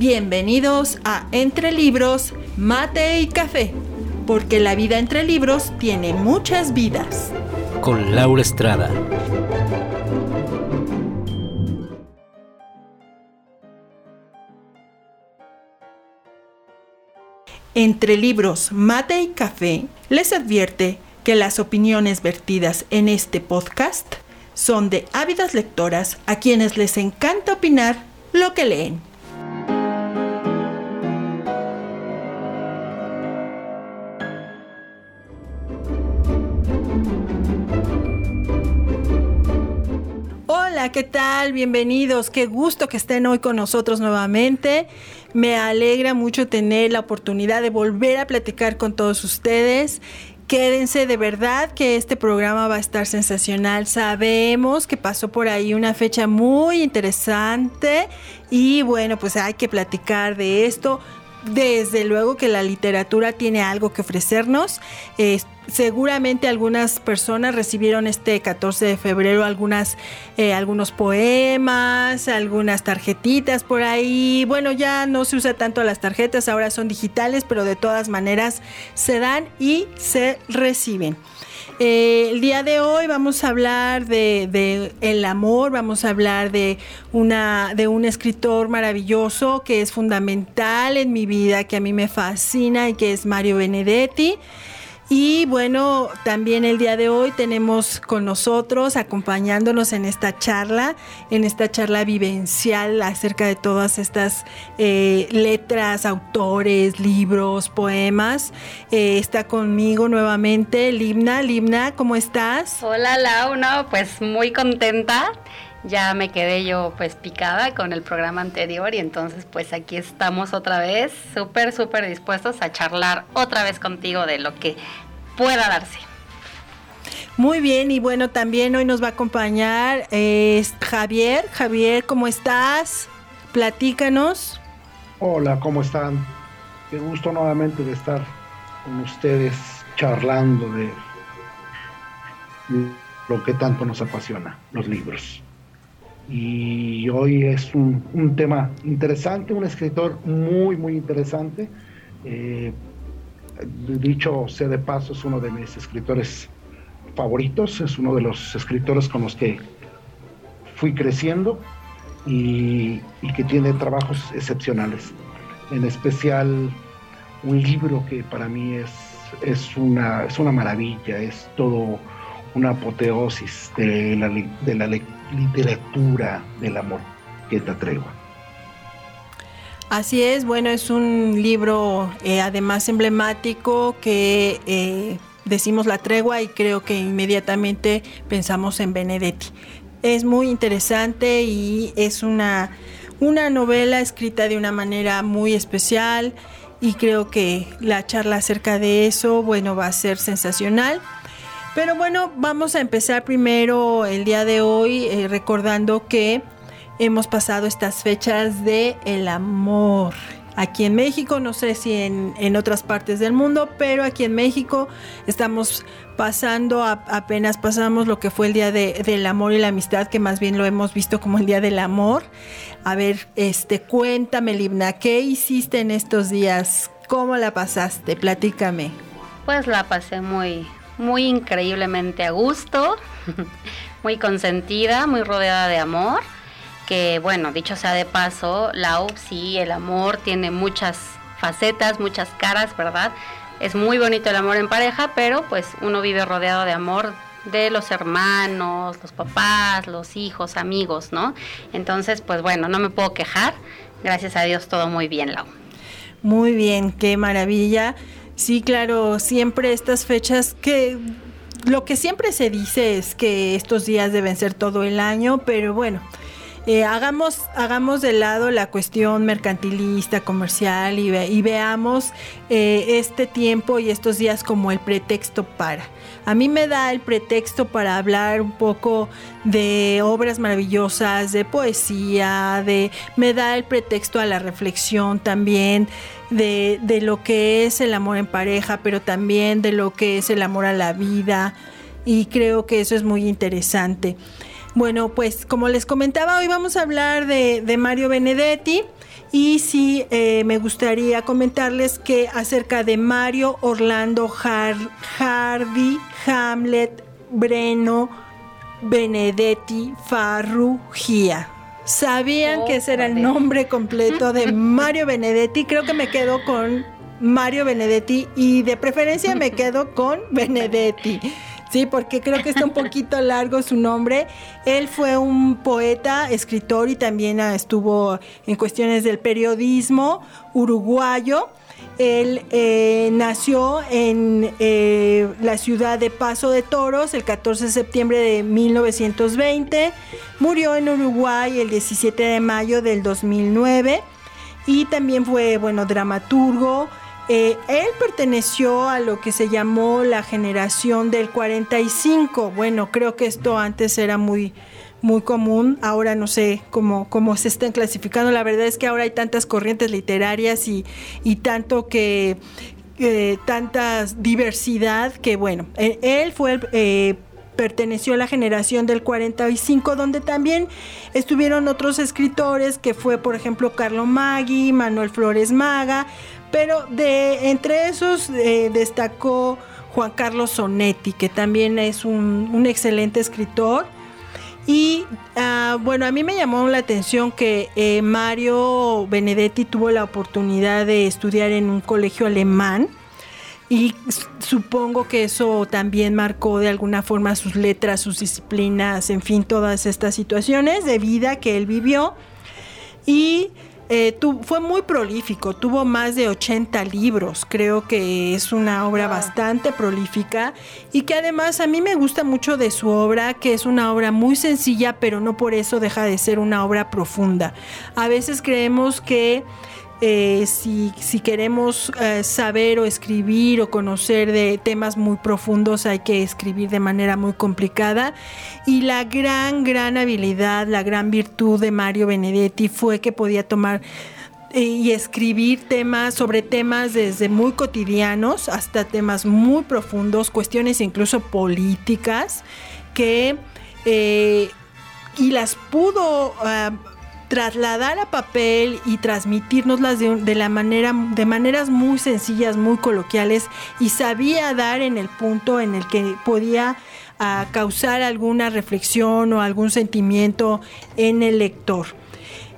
Bienvenidos a Entre Libros, Mate y Café, porque la vida entre libros tiene muchas vidas. Con Laura Estrada. Entre Libros, Mate y Café les advierte que las opiniones vertidas en este podcast son de ávidas lectoras a quienes les encanta opinar lo que leen. Hola, ¿qué tal? Bienvenidos. Qué gusto que estén hoy con nosotros nuevamente. Me alegra mucho tener la oportunidad de volver a platicar con todos ustedes Quédense de verdad que este programa va a estar sensacional. Sabemos que pasó por ahí una fecha muy interesante y bueno, pues hay que platicar de esto. Desde luego que la literatura tiene algo que ofrecernos. Seguramente algunas personas recibieron este 14 de febrero algunas, eh, algunos poemas, algunas tarjetitas por ahí. Bueno, ya no se usa tanto las tarjetas, ahora son digitales, pero de todas maneras se dan y se reciben. Eh, el día de hoy vamos a hablar de, el amor, vamos a hablar de una de un escritor maravilloso que es fundamental en mi vida, que a mí me fascina y que es Mario Benedetti. Y bueno, también el día de hoy tenemos con nosotros, acompañándonos en esta charla, en esta charla vivencial acerca de todas estas eh, letras, autores, libros, poemas. Eh, está conmigo nuevamente Limna. Limna, ¿cómo estás? Hola Laura, pues muy contenta ya me quedé yo pues picada con el programa anterior y entonces pues aquí estamos otra vez súper, súper dispuestos a charlar otra vez contigo de lo que pueda darse. Muy bien, y bueno, también hoy nos va a acompañar eh, Javier. Javier, ¿cómo estás? Platícanos. Hola, ¿cómo están? Qué gusto nuevamente de estar con ustedes charlando de lo que tanto nos apasiona, los libros y hoy es un, tema interesante, un escritor muy, muy interesante. Eh, dicho sea de paso, es uno de mis escritores favoritos, es uno de los escritores con los que fui creciendo y, que tiene trabajos excepcionales. En especial un libro que para mí es, es, una, es una maravilla, es todo una apoteosis de la, de la literatura del amor que te tregua. Así es, bueno, es un libro eh, además emblemático que eh, decimos la tregua y creo que inmediatamente pensamos en Benedetti. Es muy interesante y es una, una novela escrita de una manera muy especial y creo que la charla acerca de eso, bueno, va a ser sensacional. Pero bueno, vamos a empezar primero el día de hoy eh, recordando que hemos pasado estas fechas de el amor. Aquí en México, no sé si en, otras partes del mundo, pero aquí en México estamos pasando, apenas pasamos lo que fue el Día del Amor y la Amistad, que más bien lo hemos visto como el Día del Amor. A ver, este, cuéntame, Libna, ¿qué hiciste en estos días? ¿Cómo la pasaste? Platícame. Pues la pasé muy, muy increíblemente a gusto, muy consentida, muy rodeada de amor. Que bueno, dicho sea de paso, la sí, el amor tiene muchas facetas, muchas caras, ¿verdad? Es muy bonito el amor en pareja, pero pues uno vive rodeado de amor de los hermanos, los papás, los hijos, amigos, ¿no? Entonces, pues bueno, no me puedo quejar. Gracias a Dios todo muy bien, Lau. Muy bien, qué maravilla. Sí, claro, siempre estas fechas que lo que siempre se dice es que estos días deben ser todo el año, pero bueno, eh, hagamos, hagamos de lado la cuestión mercantilista, comercial y, veamos eh, este tiempo y estos días como el pretexto para. A mí me da el pretexto para hablar un poco de obras maravillosas, de poesía, de me da el pretexto a la reflexión también de, de lo que es el amor en pareja, pero también de lo que es el amor a la vida y creo que eso es muy interesante. Bueno, pues como les comentaba, hoy vamos a hablar de, de Mario Benedetti. Y sí, eh, me gustaría comentarles que acerca de Mario Orlando Hardy, Hamlet, Breno, Benedetti, Farrugia. ¿Sabían que ese era el nombre completo de Mario Benedetti? Creo que me quedo con Mario Benedetti y de preferencia me quedo con Benedetti. Sí, porque creo que está un poquito largo su nombre. Él fue un poeta, escritor y también ah, estuvo en cuestiones del periodismo uruguayo. Él eh, nació en eh, la ciudad de Paso de Toros el 14 de septiembre de 1920. Murió en Uruguay el 17 de mayo del 2009. Y también fue, bueno, dramaturgo, eh, él perteneció a lo que se llamó la generación del 45. Bueno, creo que esto antes era muy, muy común. Ahora no sé cómo, cómo se están clasificando. La verdad es que ahora hay tantas corrientes literarias y, tanto que tanta diversidad que bueno, e, él fue eh, perteneció a la generación del 45, donde también estuvieron otros escritores, que fue por ejemplo Carlo Maggi, Manuel Flores Maga, pero de entre esos eh, destacó Juan Carlos Sonetti, que también es un, excelente escritor. Y ah, bueno, a mí me llamó la atención que eh, Mario Benedetti tuvo la oportunidad de estudiar en un colegio alemán y supongo que eso también marcó de alguna forma sus letras, sus disciplinas, en fin, todas estas situaciones de vida que él vivió. Y eh, fue muy prolífico, tuvo más de 80 libros, creo que es una obra bastante prolífica y que además a mí me gusta mucho de su obra, que es una obra muy sencilla, pero no por eso deja de ser una obra profunda. A veces creemos que eh, si, si, queremos eh, saber o escribir o conocer de temas muy profundos hay que escribir de manera muy complicada. Y la gran, gran habilidad, la gran virtud de Mario Benedetti fue que podía tomar eh, y escribir temas sobre temas desde muy cotidianos hasta temas muy profundos, cuestiones incluso políticas que y las pudo ah, trasladar a papel y transmitirnoslas de, de, la manera, de maneras muy sencillas, muy coloquiales, y sabía dar en el punto en el que podía ah, causar alguna reflexión o algún sentimiento en el lector.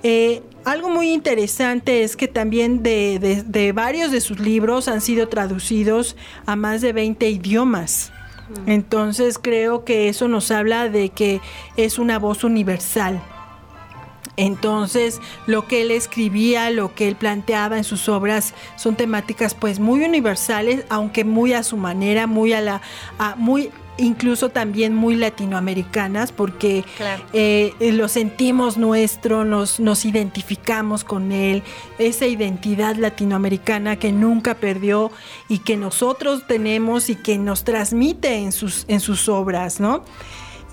Eh, algo muy interesante es que también de, de, varios de sus libros han sido traducidos a más de 20 idiomas. Mm. Entonces creo que eso nos habla de que es una voz universal. Entonces, lo que él escribía, lo que él planteaba en sus obras son temáticas pues muy universales, aunque muy a su manera, muy a la muy incluso también muy latinoamericanas porque eh, lo sentimos nuestro, nos, nos identificamos con él, esa identidad latinoamericana que nunca perdió y que nosotros tenemos y que nos transmite en sus, en sus obras, ¿no?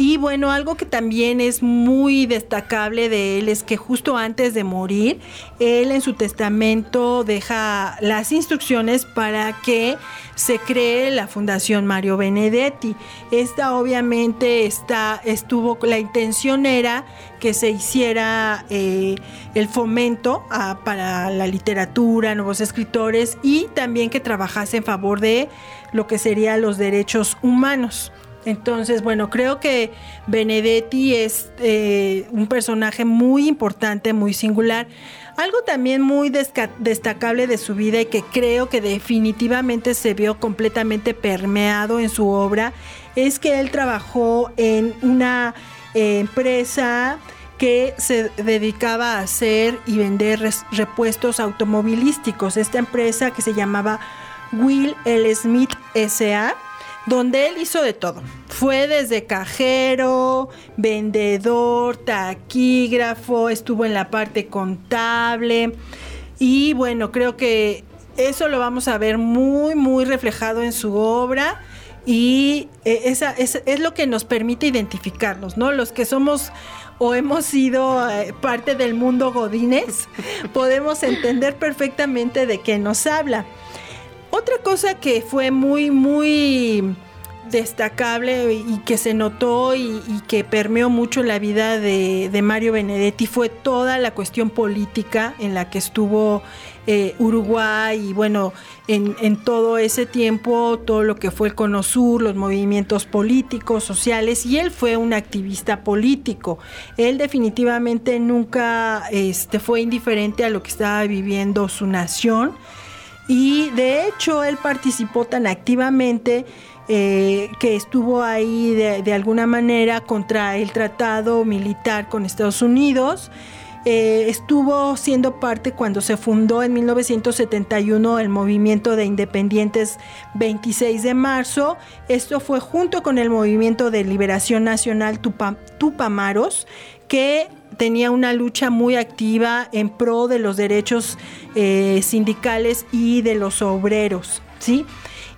Y bueno, algo que también es muy destacable de él es que justo antes de morir, él en su testamento deja las instrucciones para que se cree la Fundación Mario Benedetti. Esta obviamente está, estuvo, la intención era que se hiciera eh, el fomento para la literatura, nuevos escritores y también que trabajase en favor de lo que serían los derechos humanos. Entonces, bueno, creo que Benedetti es eh, un personaje muy importante, muy singular. Algo también muy destacable de su vida y que creo que definitivamente se vio completamente permeado en su obra es que él trabajó en una eh, empresa que se dedicaba a hacer y vender repuestos automovilísticos. Esta empresa que se llamaba Will L. Smith SA donde él hizo de todo. Fue desde cajero, vendedor, taquígrafo, estuvo en la parte contable y bueno, creo que eso lo vamos a ver muy, muy reflejado en su obra y eh, esa, es, lo que nos permite identificarnos, ¿no? Los que somos o hemos sido eh, parte del mundo Godines, podemos entender perfectamente de qué nos habla. Otra cosa que fue muy, muy destacable y que se notó y, que permeó mucho la vida de, Mario Benedetti fue toda la cuestión política en la que estuvo eh, Uruguay y bueno, en, todo ese tiempo, todo lo que fue el Cono Sur, los movimientos políticos, sociales, y él fue un activista político. Él definitivamente nunca este, fue indiferente a lo que estaba viviendo su nación. Y de hecho él participó tan activamente eh, que estuvo ahí de, alguna manera contra el tratado militar con Estados Unidos. Eh, estuvo siendo parte cuando se fundó en 1971 el movimiento de independientes 26 de marzo. Esto fue junto con el movimiento de liberación nacional Tupamaros, que tenía una lucha muy activa en pro de los derechos eh, sindicales y de los obreros. ¿sí?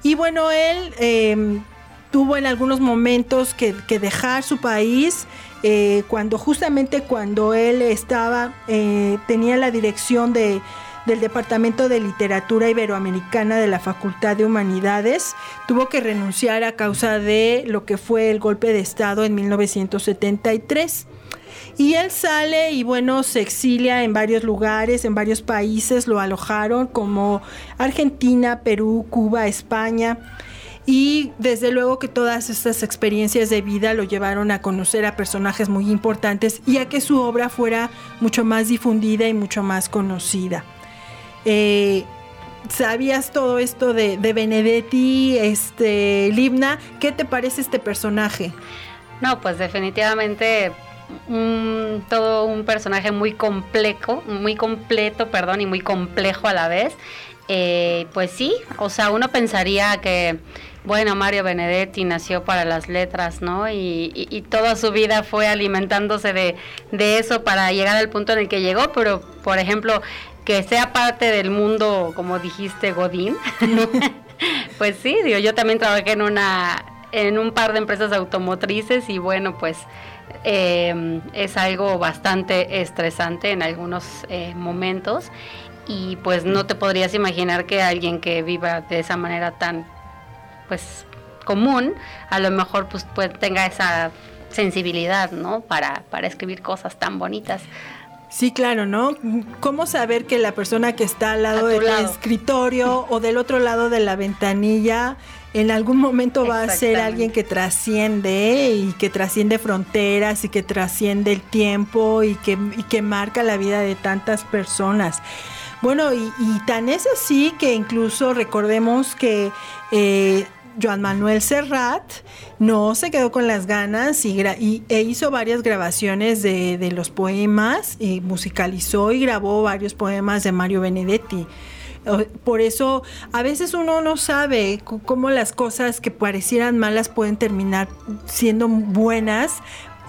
Y bueno, él em, tuvo en algunos momentos que, dejar su país. Eh, cuando justamente cuando él estaba, eh, tenía la dirección de, del Departamento de Literatura Iberoamericana de la Facultad de Humanidades, tuvo que renunciar a causa de lo que fue el golpe de Estado en 1973. Y él sale y bueno, se exilia en varios lugares, en varios países, lo alojaron como Argentina, Perú, Cuba, España. Y desde luego que todas estas experiencias de vida lo llevaron a conocer a personajes muy importantes y a que su obra fuera mucho más difundida y mucho más conocida. Eh, ¿Sabías todo esto de, de Benedetti, este, Libna? ¿Qué te parece este personaje? No, pues definitivamente todo un personaje muy complejo, muy completo, perdón, y muy complejo a la vez. Eh, pues sí, o sea, uno pensaría que, bueno, Mario Benedetti nació para las letras, ¿no? Y, toda su vida fue alimentándose de, de, eso para llegar al punto en el que llegó, pero, por ejemplo, que sea parte del mundo, como dijiste, Godín, pues sí, digo, yo también trabajé en una en un par de empresas automotrices y bueno, pues eh, es algo bastante estresante en algunos eh, momentos. Y pues no te podrías imaginar que alguien que viva de esa manera tan pues común a lo mejor pues, pues tenga esa sensibilidad no para, para escribir cosas tan bonitas Sí, claro, ¿no? ¿Cómo saber que la persona que está al lado del escritorio o del otro lado de la ventanilla en algún momento va a ser alguien que trasciende y que trasciende fronteras y que trasciende el tiempo y que, que marca la vida de tantas personas. Bueno, y, tan es así que incluso recordemos que eh, Joan Manuel Serrat no se quedó con las ganas y, e hizo varias grabaciones de, de los poemas y musicalizó y grabó varios poemas de Mario Benedetti. Por eso a veces uno no sabe cómo las cosas que parecieran malas pueden terminar siendo buenas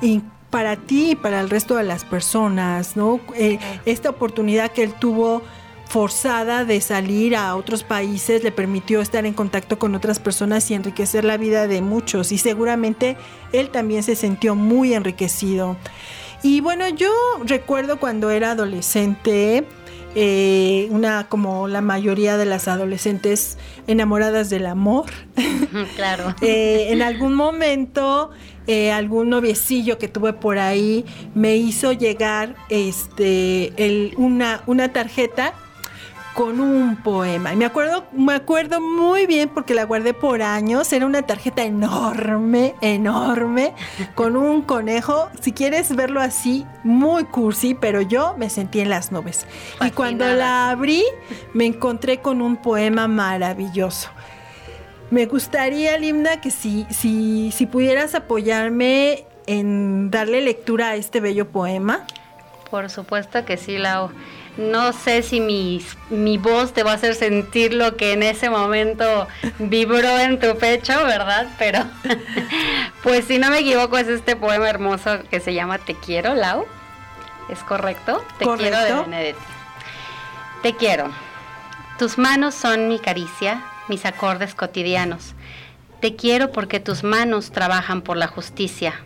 y para ti y para el resto de las personas, ¿no? Eh, esta oportunidad que él tuvo forzada de salir a otros países le permitió estar en contacto con otras personas y enriquecer la vida de muchos y seguramente él también se sintió muy enriquecido. Y bueno, yo recuerdo cuando era adolescente, eh, una como la mayoría de las adolescentes enamoradas del amor. Claro. Eh, en algún momento, eh, algún noviecillo que tuve por ahí me hizo llegar este, el, una, una tarjeta con un poema. Y me acuerdo, me acuerdo muy bien porque la guardé por años. Era una tarjeta enorme, enorme, con un conejo. Si quieres verlo así, muy cursi, pero yo me sentí en las nubes. Y cuando la abrí, me encontré con un poema maravilloso. Me gustaría, Limna, que si, si, si pudieras apoyarme en darle lectura a este bello poema. Por supuesto que sí, Lau. No sé si mi, mi voz te va a hacer sentir lo que en ese momento vibró en tu pecho, ¿verdad? Pero, pues si no me equivoco, es este poema hermoso que se llama Te quiero, Lau. ¿Es correcto? Te quiero de Benedetti. Te quiero. Tus manos son mi caricia, mis acordes cotidianos. Te quiero porque tus manos trabajan por la justicia.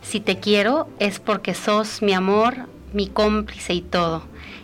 Si te quiero es porque sos mi amor, mi cómplice y todo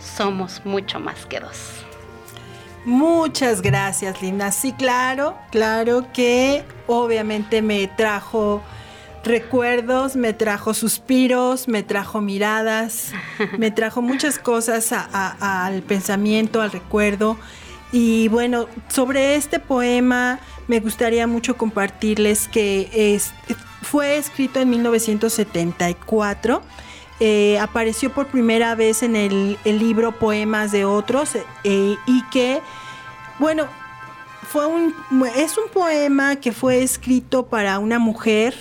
somos mucho más que dos. Muchas gracias, Linda. Sí, claro, claro que obviamente me trajo recuerdos, me trajo suspiros, me trajo miradas, me trajo muchas cosas al pensamiento, al recuerdo. Y bueno, sobre este poema me gustaría mucho compartirles que fue escrito en 1974. Eh, apareció por primera vez en el, libro Poemas de otros eh, y que, bueno, fue un, es un poema que fue escrito para una mujer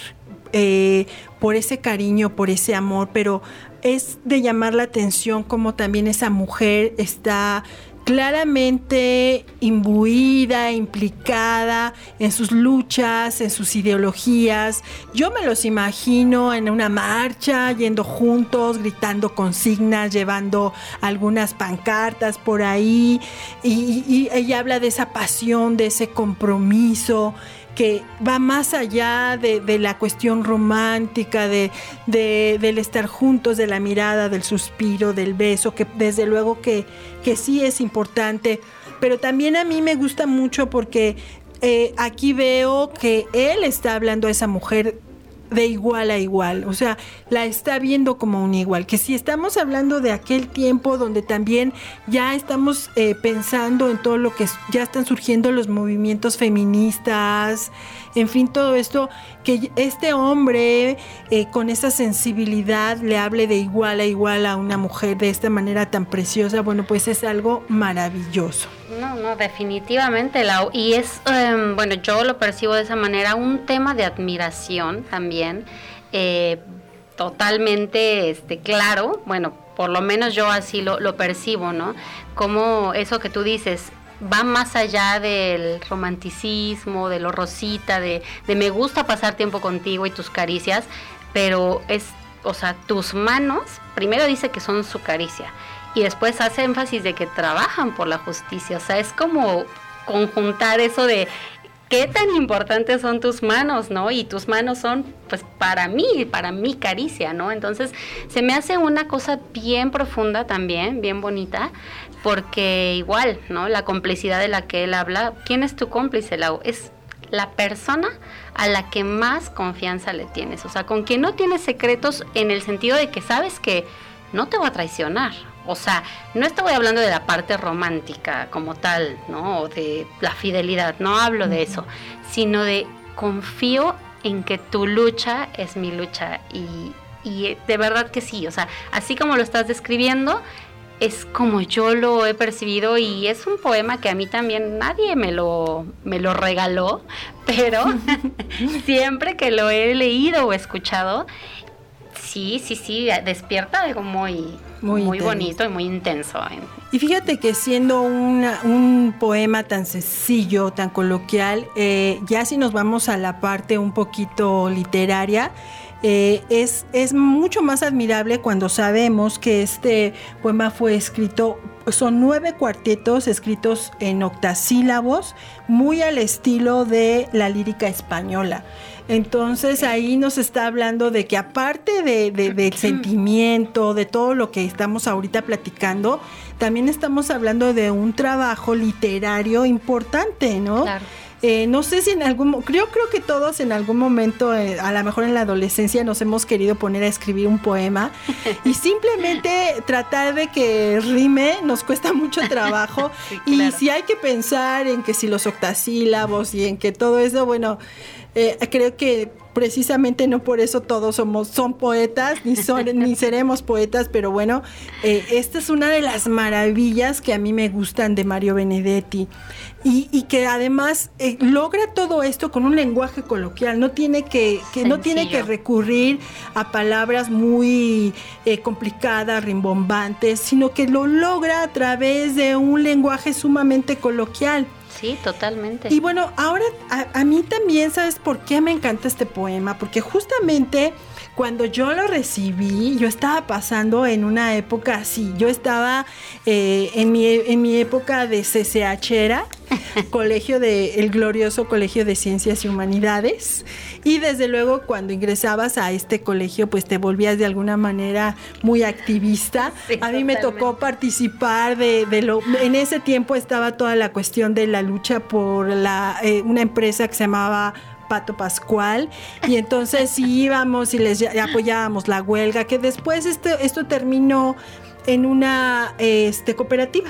eh, por ese cariño, por ese amor, pero es de llamar la atención como también esa mujer está claramente imbuida, implicada en sus luchas, en sus ideologías. Yo me los imagino en una marcha, yendo juntos, gritando consignas, llevando algunas pancartas por ahí. Y, y ella habla de esa pasión, de ese compromiso que va más allá de, la cuestión romántica, de, del estar juntos, de la mirada, del suspiro, del beso, que desde luego que, que sí es importante, pero también a mí me gusta mucho porque eh, aquí veo que él está hablando a esa mujer de igual a igual, o sea, la está viendo como un igual, que si estamos hablando de aquel tiempo donde también ya estamos eh, pensando en todo lo que ya están surgiendo los movimientos feministas, en fin, todo esto, que este hombre eh, con esa sensibilidad le hable de igual a igual a una mujer de esta manera tan preciosa, bueno, pues es algo maravilloso. No, no, definitivamente. Y es, em, bueno, yo lo percibo de esa manera, un tema de admiración también, eh, totalmente este, claro, bueno, por lo menos yo así lo, lo percibo, ¿no? Como eso que tú dices, va más allá del romanticismo, de lo rosita, de, de me gusta pasar tiempo contigo y tus caricias, pero es, o sea, tus manos, primero dice que son su caricia y después hace énfasis de que trabajan por la justicia, o sea, es como conjuntar eso de qué tan importantes son tus manos, ¿no? Y tus manos son, pues, para mí, para mi caricia, ¿no? Entonces, se me hace una cosa bien profunda también, bien bonita, porque igual, ¿no? La complicidad de la que él habla, ¿quién es tu cómplice, Lau? Es la persona a la que más confianza le tienes, o sea, con quien no tienes secretos en el sentido de que sabes que no te va a traicionar. O sea, no estoy hablando de la parte romántica como tal, ¿no? O de la fidelidad, no hablo de eso, sino de confío en que tu lucha es mi lucha y, y de verdad que sí, o sea, así como lo estás describiendo, es como yo lo he percibido y es un poema que a mí también nadie me lo, me lo regaló, pero siempre que lo he leído o escuchado, sí, sí, sí, despierta algo muy, muy, bonito y muy intenso. Y fíjate que siendo un poema tan sencillo, tan coloquial, eh, ya si nos vamos a la parte un poquito literaria, eh, es, es mucho más admirable cuando sabemos que este poema fue escrito, son nueve cuartetos escritos en octasílabos, muy al estilo de la lírica española. Entonces ahí nos está hablando de que aparte de, del sentimiento, de todo lo que estamos ahorita platicando, también estamos hablando de un trabajo literario importante, ¿no? Claro. Eh, no sé si en algún, creo, creo que todos en algún momento, eh, a lo mejor en la adolescencia, nos hemos querido poner a escribir un poema y simplemente tratar de que rime nos cuesta mucho trabajo. Y si hay que pensar en que si los octasílabos y en que todo eso, bueno, eh, creo que precisamente no por eso todos somos, son poetas, ni, son, ni seremos poetas, pero bueno, eh, esta es una de las maravillas que a mí me gustan de Mario Benedetti. Y, que además eh, logra todo esto con un lenguaje coloquial, no tiene que, no tiene que recurrir a palabras muy eh, complicadas, rimbombantes, sino que lo logra a través de un lenguaje sumamente coloquial. Sí, totalmente. Y bueno, ahora a, mí también, ¿sabes por qué me encanta este poema? Porque justamente cuando yo lo recibí, yo estaba pasando en una época así. Yo estaba eh, en, mi, en mi época de CCH era, colegio de, el glorioso Colegio de Ciencias y Humanidades. Y desde luego cuando ingresabas a este colegio, pues te volvías de alguna manera muy activista. a mí me tocó participar de, lo... En ese tiempo estaba toda la cuestión de la lucha por la, eh, una empresa que se llamaba Pato Pascual y entonces íbamos y les apoyábamos la huelga, que después esto, esto terminó en una este, cooperativa.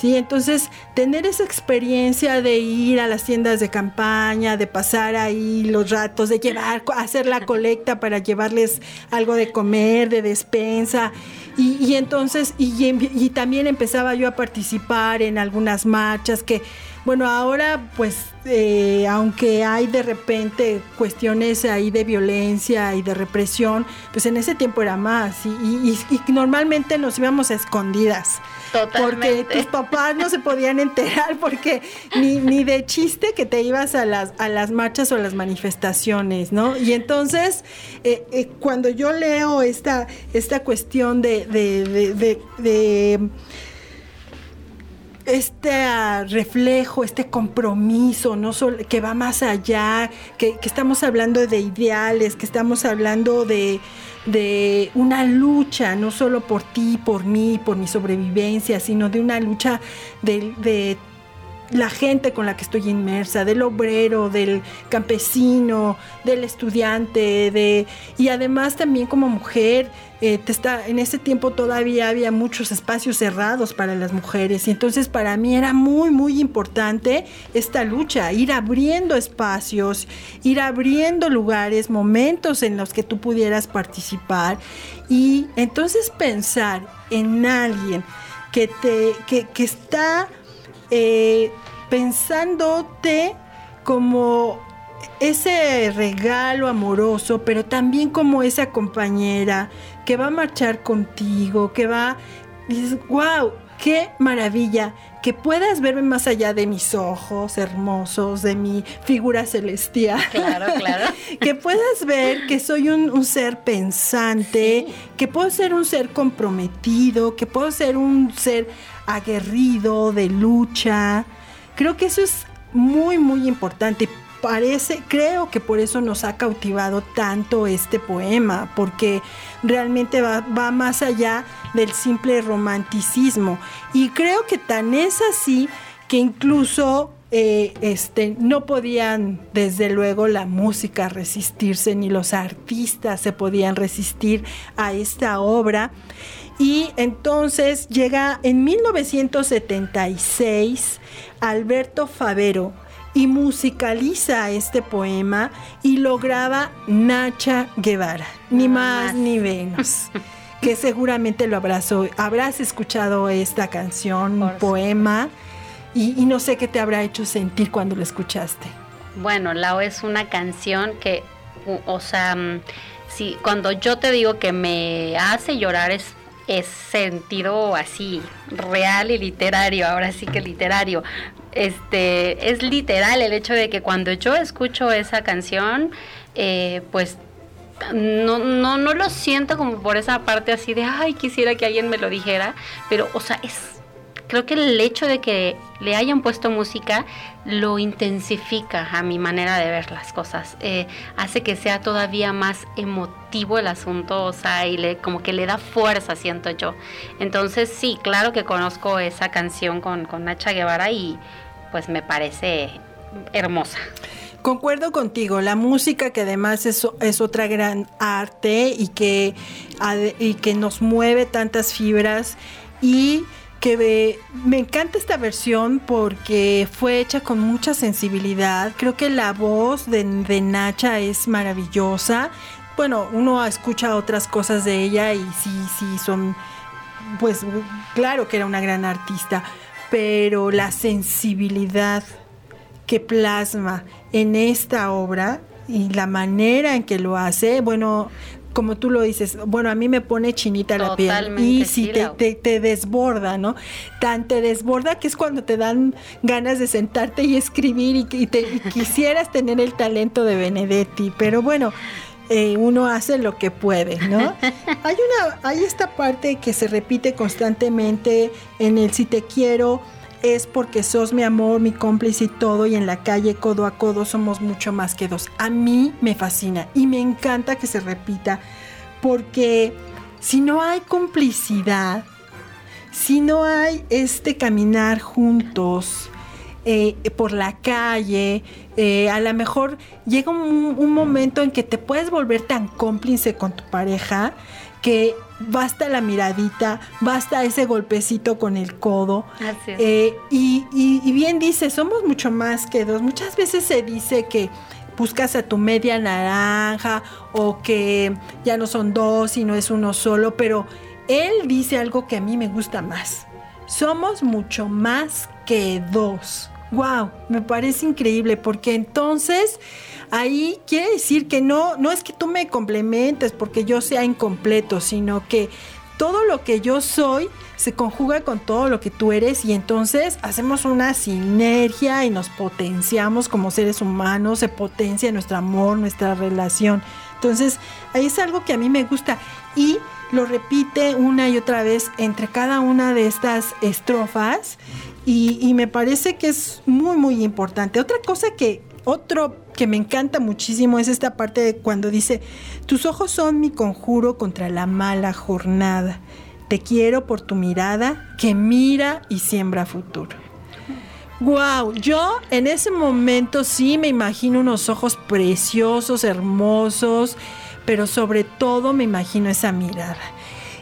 Sí, entonces tener esa experiencia de ir a las tiendas de campaña, de pasar ahí los ratos, de llevar, hacer la colecta para llevarles algo de comer, de despensa, y, entonces, y, y también empezaba yo a participar en algunas marchas que bueno, ahora pues eh, aunque hay de repente cuestiones ahí de violencia y de represión, pues en ese tiempo era más y, normalmente nos íbamos a escondidas. Totalmente. Porque tus papás no se podían enterar porque ni, ni de chiste que te ibas a las, a las marchas o a las manifestaciones, ¿no? Y entonces, eh, eh, cuando yo leo esta, esta cuestión de, de este reflejo, este compromiso, no que va más allá, que, estamos hablando de ideales, que estamos hablando de, una lucha, no solo por ti, por mí, por mi sobrevivencia, sino de una lucha de, de la gente con la que estoy inmersa, del obrero, del campesino, del estudiante, de y además también como mujer, eh, está, en ese tiempo todavía había muchos espacios cerrados para las mujeres y entonces para mí era muy muy importante esta lucha, ir abriendo espacios, ir abriendo lugares, momentos en los que tú pudieras participar y entonces pensar en alguien que te que, que está eh, pensándote como ese regalo amoroso, pero también como esa compañera que va a marchar contigo, que va, dices, wow, qué maravilla, que puedas verme más allá de mis ojos hermosos, de mi figura celestial. Claro, claro. que puedas ver que soy un, ser pensante, que puedo ser un ser comprometido, que puedo ser un ser aguerrido, de lucha. Creo que eso es muy, muy importante. Parece, creo que por eso nos ha cautivado tanto este poema, porque realmente va, más allá del simple romanticismo. Y creo que tan es así que incluso eh, este, no podían, desde luego, la música resistirse, ni los artistas se podían resistir a esta obra. Y entonces llega en 1976 Alberto Favero y musicaliza este poema y lo graba Nacha Guevara, ni más, ni menos. que seguramente lo habrás, habrás escuchado esta canción, un poema, y, y, no sé qué te habrá hecho sentir cuando lo escuchaste. Bueno, Lao es una canción que, o sea, mm, si, cuando yo te digo que me hace llorar es es sentido así, real y literario, ahora sí que literario. Este, es literal el hecho de que cuando yo escucho esa canción, eh, pues no, no, no lo siento como por esa parte así de, ay, quisiera que alguien me lo dijera, pero, o sea, es creo que el hecho de que le hayan puesto música lo intensifica a mi manera de ver las cosas. Eh, hace que sea todavía más emotivo el asunto, o sea, y le, como que le da fuerza, siento yo. Entonces, sí, claro que conozco esa canción con, con Nacha Guevara y pues me parece hermosa. Concuerdo contigo, la música que además es, es otra gran arte y que, y que nos mueve tantas fibras y que me encanta esta versión porque fue hecha con mucha sensibilidad. Creo que la voz de, de Nacha es maravillosa. Bueno, uno escucha otras cosas de ella y sí, sí, son, pues claro que era una gran artista, pero la sensibilidad que plasma en esta obra y la manera en que lo hace, bueno, como tú lo dices, bueno, a mí me pone chinita la piel y si te, desborda, ¿no? Tan te desborda que es cuando te dan ganas de sentarte y escribir y, te, quisieras tener el talento de Benedetti, pero bueno, eh, uno hace lo que puede, ¿no? hay una, hay esta parte que se repite constantemente en el si te quiero es porque sos mi amor, mi cómplice y todo, y en la calle codo a codo somos mucho más que dos. A mí me fascina y me encanta que se repita, porque si no hay complicidad, si no hay este caminar juntos eh, por la calle, eh, a lo mejor llega un momento en que te puedes volver tan cómplice con tu pareja que basta la miradita, basta ese golpecito con el codo. Eh, y, y, bien dice, somos mucho más que dos. Muchas veces se dice que buscas a tu media naranja o que ya no son dos, sino es uno solo, pero él dice algo que a mí me gusta más. Somos mucho más que dos. ¡Wow! Me parece increíble porque entonces ahí quiere decir que no, no es que tú me complementes porque yo sea incompleto, sino que todo lo que yo soy se conjuga con todo lo que tú eres y entonces hacemos una sinergia y nos potenciamos como seres humanos, se potencia nuestro amor, nuestra relación. Entonces, ahí es algo que a mí me gusta y lo repite una y otra vez entre cada una de estas estrofas y, y me parece que es muy, muy importante. Otra cosa que, otro que me encanta muchísimo es esta parte de cuando dice, tus ojos son mi conjuro contra la mala jornada. Te quiero por tu mirada que mira y siembra futuro. Wow, yo en ese momento sí me imagino unos ojos preciosos, hermosos, pero sobre todo me imagino esa mirada.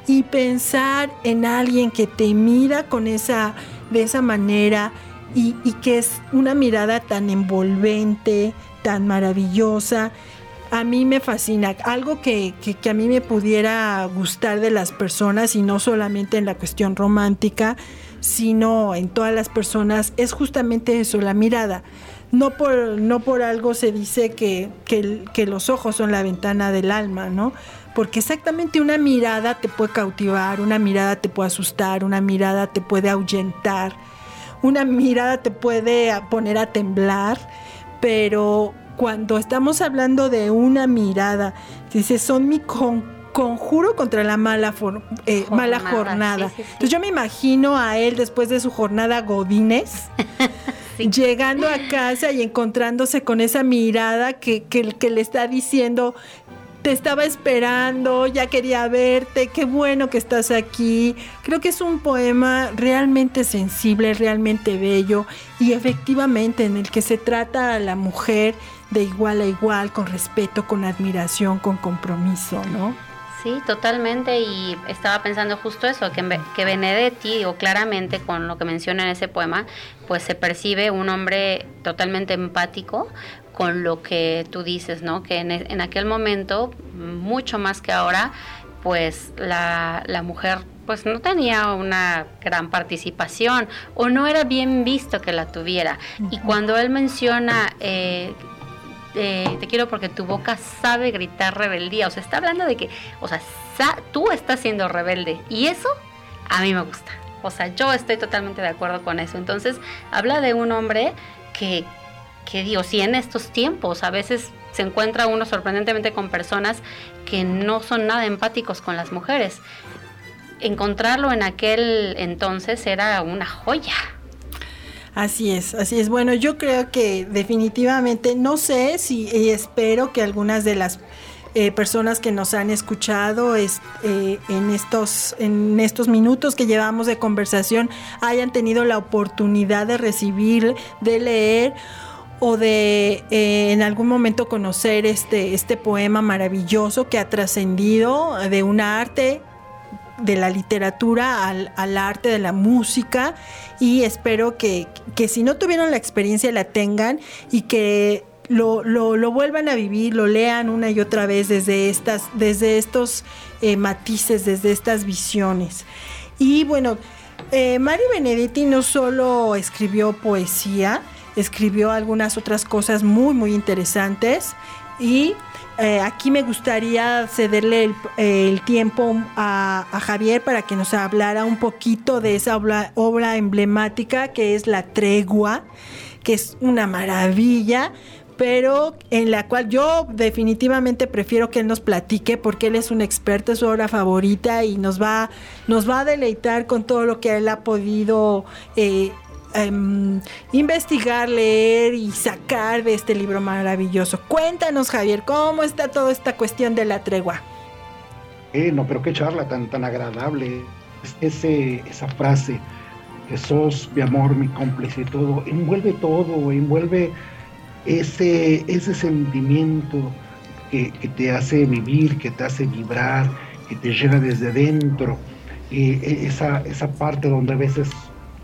Y pensar en alguien que te mira con esa de esa manera y, que es una mirada tan envolvente, tan maravillosa. A mí me fascina. Algo que, a mí me pudiera gustar de las personas y no solamente en la cuestión romántica, sino en todas las personas, es justamente eso, la mirada. No por, no por algo se dice que, que, que los ojos son la ventana del alma, ¿no? Porque exactamente una mirada te puede cautivar, una mirada te puede asustar, una mirada te puede ahuyentar una mirada te puede poner a temblar, pero cuando estamos hablando de una mirada, dice, son mi conjuro contra la mala, eh, jornada, mala jornada. Entonces yo me imagino a él después de su jornada Godines. Llegando a casa y encontrándose con esa mirada que, que, que le está diciendo, te estaba esperando, ya quería verte, qué bueno que estás aquí. Creo que es un poema realmente sensible, realmente bello y efectivamente en el que se trata a la mujer de igual a igual, con respeto, con admiración, con compromiso, ¿no? Sí, totalmente. Y estaba pensando justo eso, que, que Benedetti, o claramente con lo que menciona en ese poema, pues se percibe un hombre totalmente empático, con lo que tú dices, ¿no? Que en, aquel momento, mucho más que ahora, pues la, mujer pues no tenía una gran participación o no era bien visto que la tuviera. Y cuando él menciona, eh, eh, te quiero porque tu boca sabe gritar rebeldía, o sea, está hablando de que, o sea, tú estás siendo rebelde y eso a mí me gusta. O sea, yo estoy totalmente de acuerdo con eso. Entonces, habla de un hombre que, que digo, si en estos tiempos a veces se encuentra uno sorprendentemente con personas que no son nada empáticos con las mujeres. Encontrarlo en aquel entonces era una joya. Así es, así es. Bueno, yo creo que definitivamente, no sé si y espero que algunas de las eh, personas que nos han escuchado es, eh, en, estos, en estos minutos que llevamos de conversación hayan tenido la oportunidad de recibir, de leer o de eh, en algún momento conocer este, este poema maravilloso que ha trascendido de un arte de la literatura al, arte de la música y espero que, que si no tuvieron la experiencia la tengan y que lo, lo, vuelvan a vivir, lo lean una y otra vez desde, estas, desde estos eh, matices, desde estas visiones. Y bueno, eh, Mari Benedetti no solo escribió poesía, escribió algunas otras cosas muy, muy interesantes. Y eh, aquí me gustaría cederle el, tiempo a, Javier para que nos hablara un poquito de esa obra emblemática que es La Tregua, que es una maravilla pero en la cual yo definitivamente prefiero que él nos platique porque él es un experto, es su obra favorita y nos va, nos va a deleitar con todo lo que él ha podido eh, em, investigar, leer y sacar de este libro maravilloso. Cuéntanos, Javier, ¿cómo está toda esta cuestión de la tregua? Eh, no, pero qué charla tan, tan agradable. Ese, esa frase, que sos mi amor, mi cómplice todo, envuelve todo, envuelve ese, ese sentimiento que, te hace vivir, que te hace vibrar, que te llega desde dentro, e, esa, esa parte donde a veces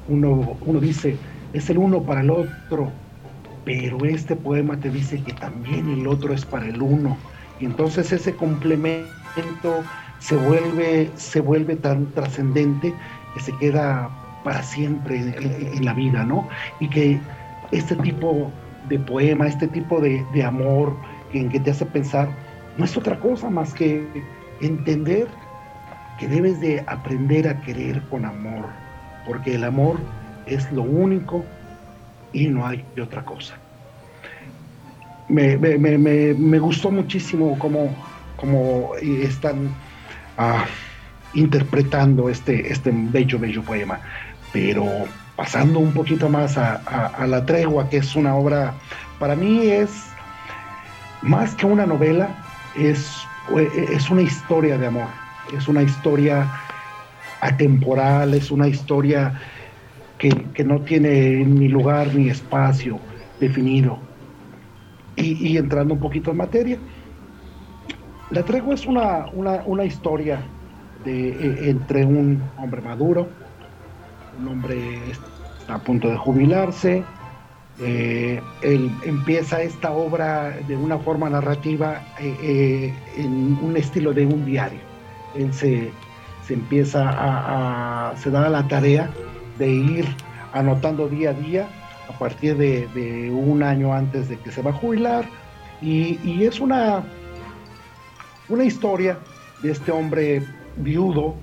uno, uno dice, es el uno para el otro, pero este poema te dice que también el otro es para el uno. Y entonces ese complemento se vuelve, se vuelve tan trascendente que se queda para siempre en, la vida, ¿no? Y que este tipo de poema, este tipo de, amor en que te hace pensar, no es otra cosa más que entender que debes de aprender a querer con amor, porque el amor es lo único y no hay otra cosa. Me, gustó muchísimo cómo, cómo están ah, interpretando este, este bello, bello poema, pero pasando un poquito más a, La Tregua, que es una obra, para mí es más que una novela, es, es una historia de amor, es una historia atemporal, es una historia que, no tiene ni lugar ni espacio definido. Y, entrando un poquito en materia, La Tregua es una, una, historia de, e, entre un hombre maduro, un hombre a punto de jubilarse. Eh, él empieza esta obra de una forma narrativa eh, eh, en un estilo de un diario. Él se, empieza a, se da la tarea de ir anotando día a día a partir de, un año antes de que se va a jubilar y, y es una, una historia de este hombre viudo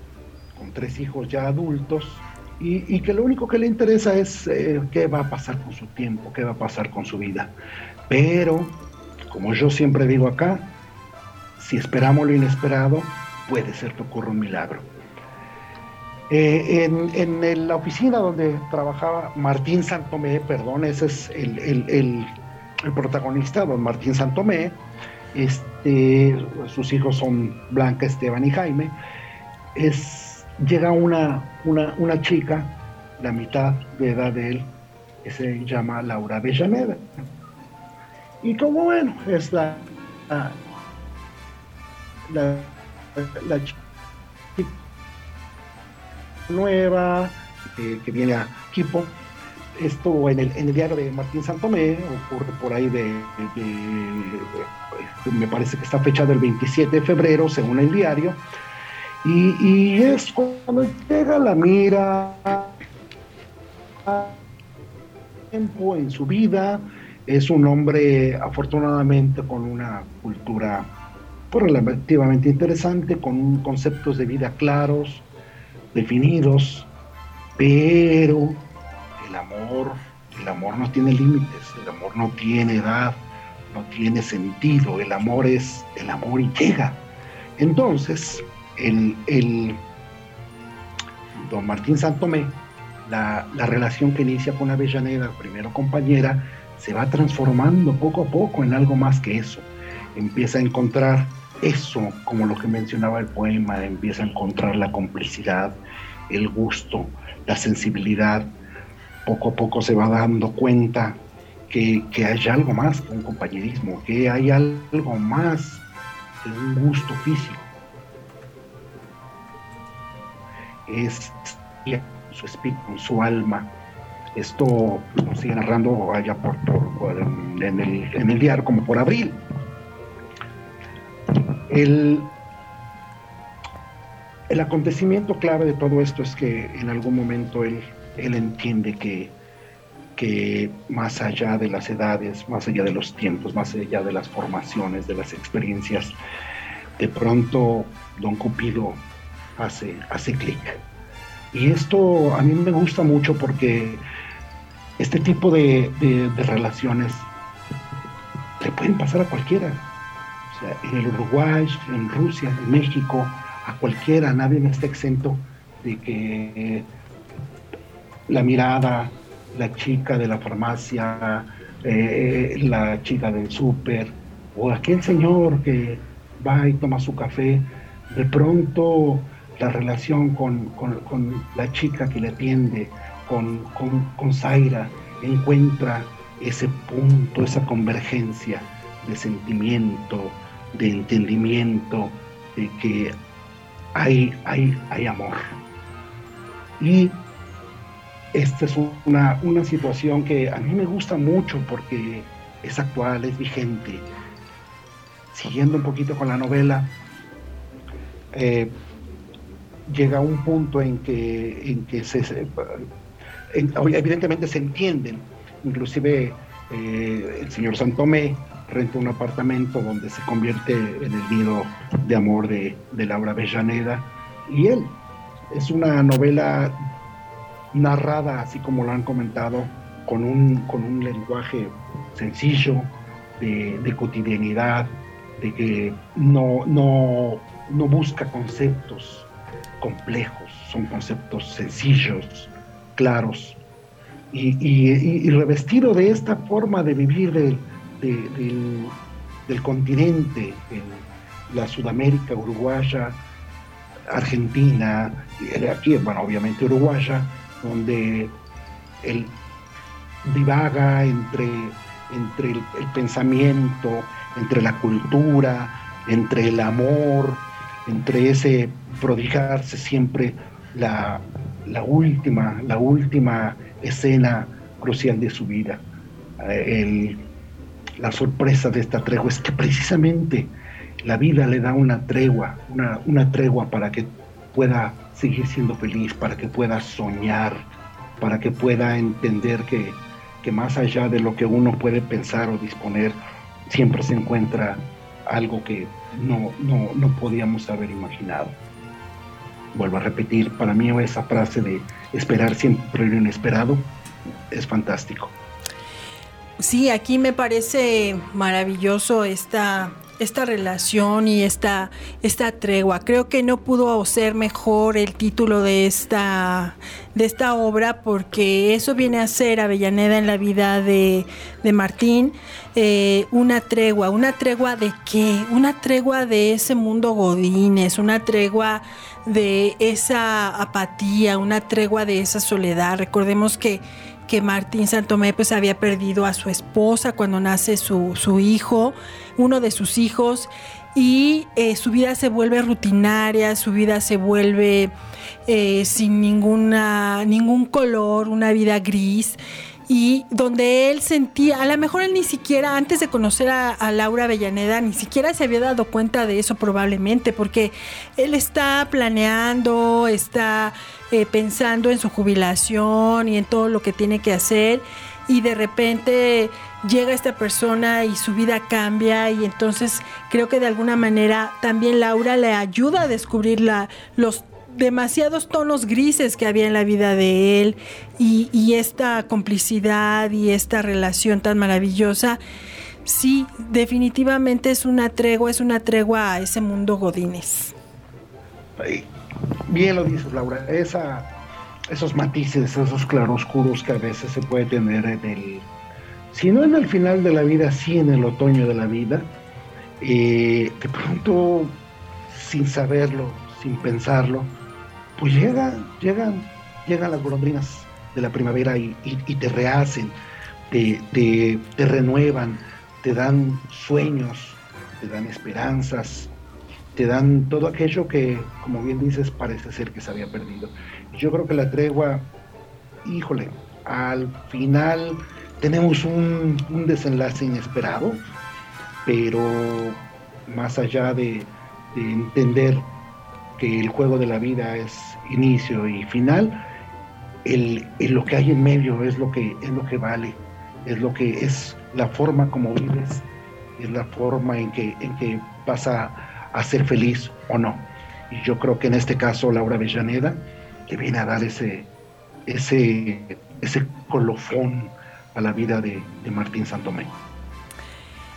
con tres hijos ya adultos y, que lo único que le interesa es eh, qué va a pasar con su tiempo, qué va a pasar con su vida. Pero, como yo siempre digo acá, si esperamos lo inesperado, puede ser que ocurra un milagro. Eh, en, la oficina donde trabajaba Martín Santomé, perdón, ese es el, el, el protagonista, don Martín Santomé, este, sus hijos son Blanca, Esteban y Jaime, es llega una, una, chica, la mitad de edad de él, que se llama Laura Bellaneda. Y como bueno, es la, la, chica nueva que, viene a Quipo. Esto en el, en el diario de Martín Santomé, ocurre por ahí de, me parece que está fechado el 27 de febrero, según el diario, y, es cuando llega la mira tiempo en su vida, es un hombre afortunadamente con una cultura pues, relativamente interesante, con conceptos de vida claros, definidos, pero el amor, el amor no tiene límites, el amor no tiene edad, no tiene sentido, el amor es el amor y llega. Entonces, el, don Martín Santomé, la, la, relación que inicia con Avellaneda, primero compañera, se va transformando poco a poco en algo más que eso. Empieza a encontrar eso, como lo que mencionaba el poema, empieza a encontrar la complicidad, el gusto, la sensibilidad. Poco a poco se va dando cuenta que, que hay algo más que un compañerismo, que hay algo más que un gusto físico es su espíritu, su alma. Esto lo sigue narrando allá por, en, el, en el diario como por abril. El, el acontecimiento clave de todo esto es que en algún momento él, él entiende que, que más allá de las edades, más allá de los tiempos, más allá de las formaciones, de las experiencias, de pronto Don Cupido hace, hace clic. Y esto a mí me gusta mucho porque este tipo de, de relaciones le pueden pasar a cualquiera. En el Uruguay, en Rusia, en México, a cualquiera, nadie está exento de que la mirada, la chica de la farmacia, eh, la chica del súper, o aquel señor que va y toma su café, de pronto la relación con, la chica que le atiende, con, con Zaira, encuentra ese punto, esa convergencia de sentimiento, de entendimiento, de que hay, hay, hay amor. Y esta es una, situación que a mí me gusta mucho porque es actual, es vigente. Siguiendo un poquito con la novela, eh, llega un punto en que, en que se, evidentemente se entienden, inclusive eh, el señor Santomé renta un apartamento donde se convierte en el nido de amor de, Laura Bellaneda y él. Es una novela narrada, así como lo han comentado, con un, con un lenguaje sencillo, de, cotidianidad, de que no, no, no busca conceptos complejos, son conceptos sencillos, claros, y, revestido de esta forma de vivir del, continente, en la Sudamérica uruguaya, Argentina, aquí, bueno, obviamente uruguaya, donde él divaga entre, entre el, pensamiento, entre la cultura, entre el amor, entre ese prodigarse siempre la, la última, la última escena crucial de su vida. Eh, el, la sorpresa de esta tregua es que precisamente la vida le da una tregua, una, una tregua para que pueda seguir siendo feliz, para que pueda soñar, para que pueda entender que, que más allá de lo que uno puede pensar o disponer, siempre se encuentra algo que no, no, no podíamos haber imaginado. Vuelvo a repetir, para mí esa frase de esperar siempre lo inesperado es fantástico. Sí, aquí me parece maravilloso esta, esta relación y esta, esta tregua. Creo que no pudo ser mejor el título de esta, de esta obra porque eso viene a ser Avellaneda en la vida de, Martín. Eh, una tregua, una tregua de qué? Una tregua de ese mundo godines, una tregua de esa apatía, una tregua de esa soledad. Recordemos que que Martín Santomé pues había perdido a su esposa cuando nace su, hijo, uno de sus hijos, y eh, su vida se vuelve rutinaria, su vida se vuelve eh, sin ninguna, ningún color, una vida gris y donde él sentía, a lo mejor él ni siquiera, antes de conocer a, Laura Avellaneda, ni siquiera se había dado cuenta de eso probablemente, porque él está planeando, está eh, pensando en su jubilación y en todo lo que tiene que hacer, y de repente llega esta persona y su vida cambia y entonces creo que de alguna manera también Laura le ayuda a descubrir la, los demasiados tonos grises que había en la vida de él y, esta complicidad y esta relación tan maravillosa, sí, definitivamente es una tregua, es una tregua a ese mundo Godines. Bien lo dices, Laura, esos matices, esos claroscuros que a veces se puede tener en el, si no en el final de la vida, sí en el otoño de la vida, eh, de pronto, sin saberlo, sin pensarlo, pues llegan, llegan, llegan las golondrinas de la primavera y, te rehacen, te, te, renuevan, te dan sueños, te dan esperanzas, te dan todo aquello que, como bien dices, parece ser que se había perdido. Yo creo que la tregua, híjole, al final tenemos un, desenlace inesperado, pero más allá de, entender que el juego de la vida es inicio y final, el, lo que hay en medio es lo que es lo que vale, es lo que es la forma como vives, es la forma en que, en que vas a ser feliz o no. Y yo creo que en este caso Laura Villaneda que viene a dar ese, ese, ese colofón a la vida de, Martín Santomé.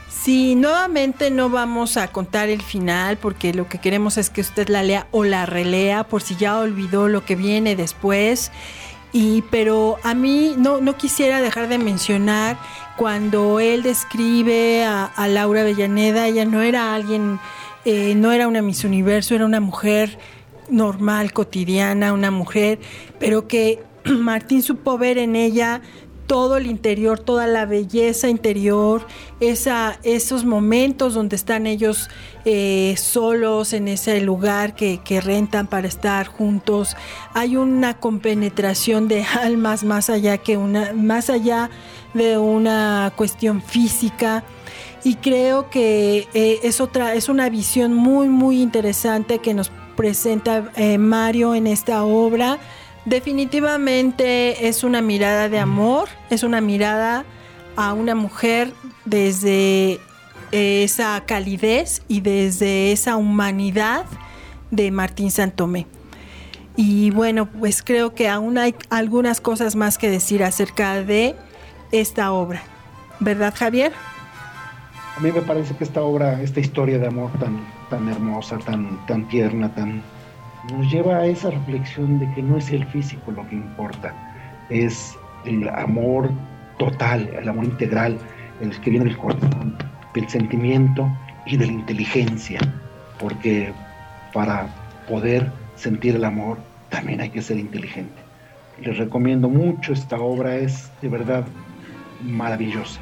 Sí, nuevamente no vamos a contar el final porque lo que queremos es que usted la lea o la relea por si ya olvidó lo que viene después. Y pero a mí no, no quisiera dejar de mencionar cuando él describe a, a Laura Avellaneda, ella no era alguien, eh, no era una Miss Universo, era una mujer normal, cotidiana, una mujer, pero que Martín supo ver en ella todo el interior, toda la belleza interior, esa, esos momentos donde están ellos eh, solos en ese lugar que, que, rentan para estar juntos. Hay una compenetración de almas más allá que una, más allá de una cuestión física. Y creo que eh, es otra, es una visión muy, muy interesante que nos presenta eh, Mario en esta obra. Definitivamente es una mirada de amor, es una mirada a una mujer desde esa calidez y desde esa humanidad de Martín Santomé. Y bueno, pues creo que aún hay algunas cosas más que decir acerca de esta obra. ¿Verdad, Javier? A mí me parece que esta obra, esta historia de amor tan tan hermosa, tan, tan tierna, tan nos lleva a esa reflexión de que no es el físico lo que importa, es el amor total, el amor integral, el que viene del corazón, del sentimiento y de la inteligencia, porque para poder sentir el amor también hay que ser inteligente. Les recomiendo mucho esta obra, es de verdad maravillosa.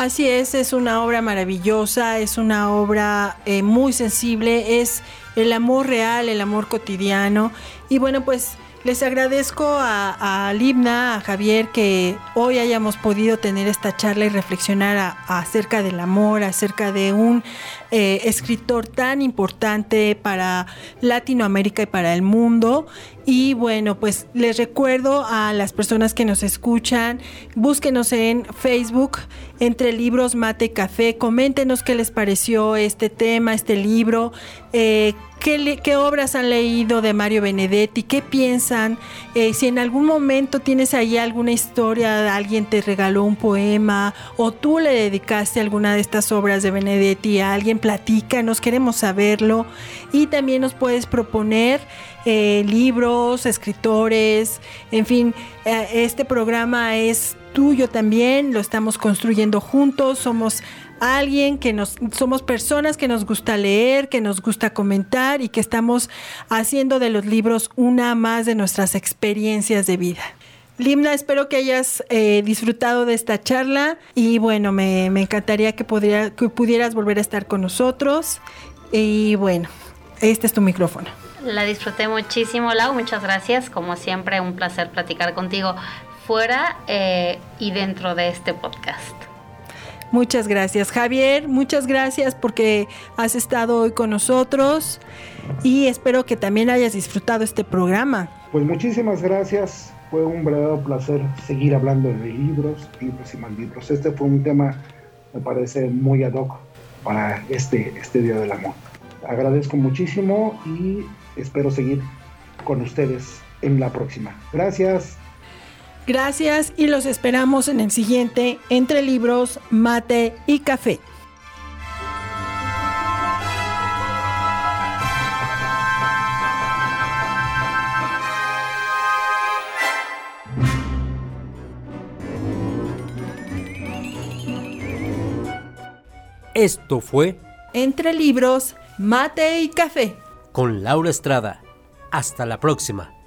Así es, es una obra maravillosa, es una obra eh, muy sensible, es el amor real, el amor cotidiano. Y bueno, pues les agradezco a, a Libna, a Javier, que hoy hayamos podido tener esta charla y reflexionar acerca del amor, acerca de un eh, escritor tan importante para Latinoamérica y para el mundo. Y bueno, pues les recuerdo a las personas que nos escuchan, búsquenos en Facebook, entre libros, mate café, coméntenos qué les pareció este tema, este libro, eh, ¿Qué, obras han leído de Mario Benedetti? ¿Qué piensan? Eh, si en algún momento tienes ahí alguna historia, alguien te regaló un poema o tú le dedicaste alguna de estas obras de Benedetti a alguien, platícanos, queremos saberlo. Y también nos puedes proponer eh, libros, escritores, en fin, eh, este programa es tuyo también, lo estamos construyendo juntos, somos alguien que nos somos personas que nos gusta leer, que nos gusta comentar y que estamos haciendo de los libros una más de nuestras experiencias de vida. Limna, espero que hayas eh, disfrutado de esta charla y bueno, me, encantaría que, pudieras volver a estar con nosotros. Y bueno, este es tu micrófono. La disfruté muchísimo, Lau. Muchas gracias. Como siempre, un placer platicar contigo fuera eh, y dentro de este podcast. Muchas gracias, Javier. Muchas gracias porque has estado hoy con nosotros y espero que también hayas disfrutado este programa. Pues muchísimas gracias. Fue un verdadero placer seguir hablando de libros, libros y más libros. Este fue un tema, me parece, muy ad hoc para este, este Día del Amor. Agradezco muchísimo y espero seguir con ustedes en la próxima. Gracias. Gracias y los esperamos en el siguiente Entre Libros, Mate y Café. Esto fue Entre Libros, Mate y Café. Con Laura Estrada. Hasta la próxima.